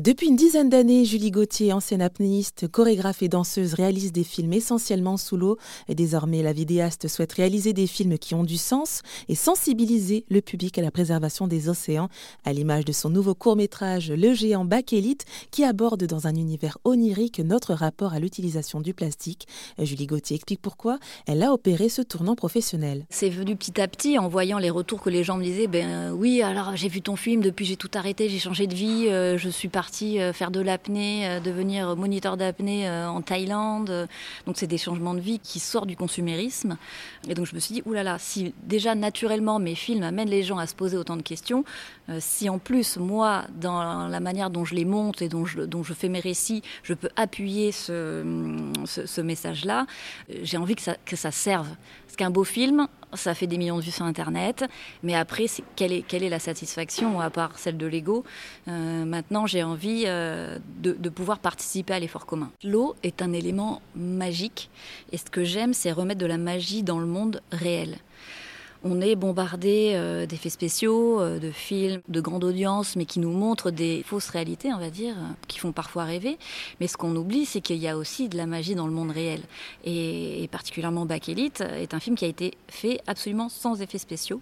Depuis une dizaine d'années, Julie Gauthier, ancienne apnéiste, chorégraphe et danseuse, réalise des films essentiellement sous l'eau. Désormais, la vidéaste souhaite réaliser des films qui ont du sens et sensibiliser le public à la préservation des océans, à l'image de son nouveau court-métrage Le géant bakélite, qui aborde dans un univers onirique notre rapport à l'utilisation du plastique. Julie Gauthier explique pourquoi elle a opéré ce tournant professionnel. C'est venu petit à petit en voyant les retours que les gens me disaient. Ben oui, alors j'ai vu ton film, depuis j'ai tout arrêté, j'ai changé de vie, euh, je suis partie euh, faire de l'apnée, euh, devenir moniteur d'apnée euh, en Thaïlande. Donc c'est des changements de vie qui sortent du consumérisme. Et donc je me suis dit, oulala, si déjà naturellement mes films amènent les gens à se poser autant de questions, si en plus moi, dans la manière dont je les monte et dont je, dont je fais mes récits, je peux appuyer ce, ce, ce message-là, j'ai envie que ça, que ça serve. Parce qu'un beau film, ça fait des millions de vues sur Internet, mais après, quelle est, la satisfaction, à part celle de l'ego euh, Maintenant, j'ai envie euh, de, pouvoir participer à l'effort commun. L'eau est un élément magique, et ce que j'aime, c'est remettre de la magie dans le monde réel on est bombardé euh, d'effets spéciaux, euh, de films de grande audience, mais qui nous montrent des fausses réalités, on va dire, qui font parfois rêver. Mais ce qu'on oublie, c'est qu'il y a aussi de la magie dans le monde réel. Et, particulièrement Back Elite est un film qui a été fait absolument sans effets spéciaux.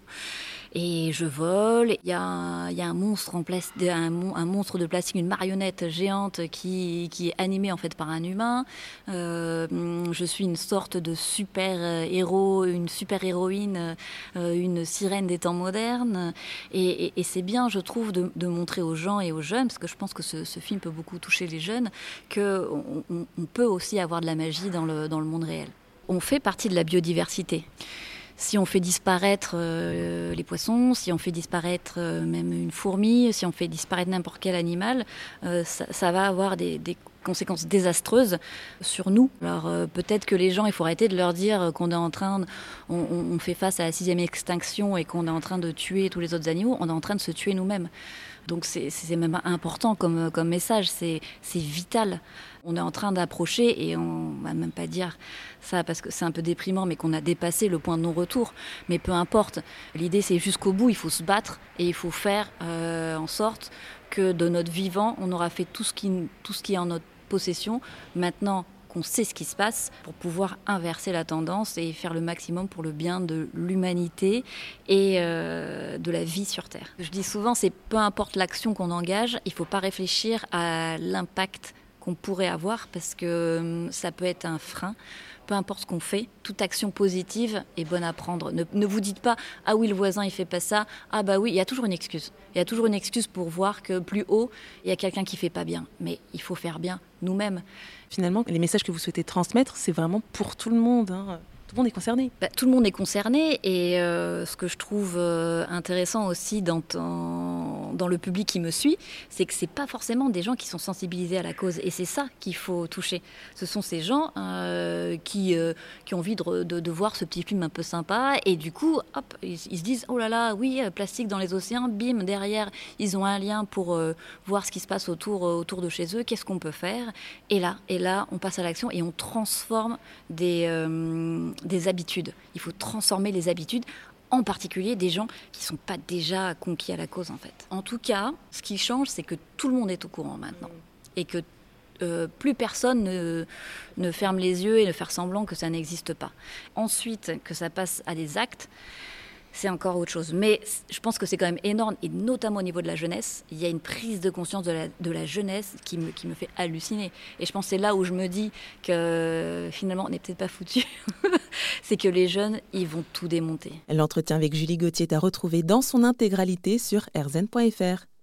Et je vole. Il y a, un, monstre de plastique, une marionnette géante qui, est animée en fait par un humain. Euh, je suis une sorte de super héros, une super héroïne euh, une sirène des temps modernes. Et, c'est bien, je trouve, de, montrer aux gens et aux jeunes, parce que je pense que ce, film peut beaucoup toucher les jeunes, on, on peut aussi avoir de la magie dans le, dans le monde réel. On fait partie de la biodiversité si on fait disparaître euh, les poissons, si on fait disparaître euh, même une fourmi, si on fait disparaître n'importe quel animal, euh, ça, va avoir des, conséquences désastreuses sur nous. Alors peut-être que les gens, il faut arrêter de leur dire qu'on est en train, de, on, on, fait face à la sixième extinction et qu'on est en train de tuer tous les autres animaux, on est en train de se tuer nous-mêmes. Donc c'est même important comme, comme message, c'est vital. On est en train d'approcher, et on va même pas dire ça parce que c'est un peu déprimant, mais qu'on a dépassé le point de non-retour. Mais peu importe, l'idée c'est jusqu'au bout, il faut se battre et il faut faire euh, en sorte que de notre vivant, on aura fait tout ce qui, tout ce qui est en notre possession. Maintenant, qu'on sait ce qui se passe pour pouvoir inverser la tendance et faire le maximum pour le bien de l'humanité et euh, de la vie sur Terre. Je dis souvent, c'est peu importe l'action qu'on engage, il ne faut pas réfléchir à l'impact qu'on pourrait avoir parce que hum, ça peut être un frein. Peu importe ce qu'on fait, toute action positive est bonne à prendre. Ne, ne, vous dites pas ah oui le voisin il fait pas ça, ah bah oui il y a toujours une excuse. Il y a toujours une excuse pour voir que plus haut il y a quelqu'un qui fait pas bien. Mais il faut faire bien nous-mêmes. Finalement, les messages que vous souhaitez transmettre, c'est vraiment pour tout le monde. Hein tout le monde est concerné. Bah, tout le monde est concerné et euh, ce que je trouve euh, intéressant aussi dans, dans, dans, le public qui me suit, c'est que c'est pas forcément des gens qui sont sensibilisés à la cause et c'est ça qu'il faut toucher. Ce sont ces gens euh, qui, euh, qui ont envie de, de, voir ce petit film un peu sympa et du coup, hop, ils, se disent oh là là, oui, plastique dans les océans, bim, derrière, ils ont un lien pour euh, voir ce qui se passe autour, autour de chez eux, qu'est-ce qu'on peut faire? Et là, et là, on passe à l'action et on transforme des des habitudes. Il faut transformer les habitudes en particulier des gens qui ne sont pas déjà conquis à la cause en fait. En tout cas, ce qui change, c'est que tout le monde est au courant maintenant et que euh, plus personne ne, ferme les yeux et ne faire semblant que ça n'existe pas. Ensuite, que ça passe à des actes, c'est encore autre chose. Mais je pense que c'est quand même énorme, et notamment au niveau de la jeunesse, il y a une prise de conscience de la, jeunesse qui me, fait halluciner. Et je pense que c'est là où je me dis que finalement, on n'est peut-être pas foutu. c'est que les jeunes, ils vont tout démonter. L'entretien avec Julie Gauthier est à dans son intégralité sur rzn.fr.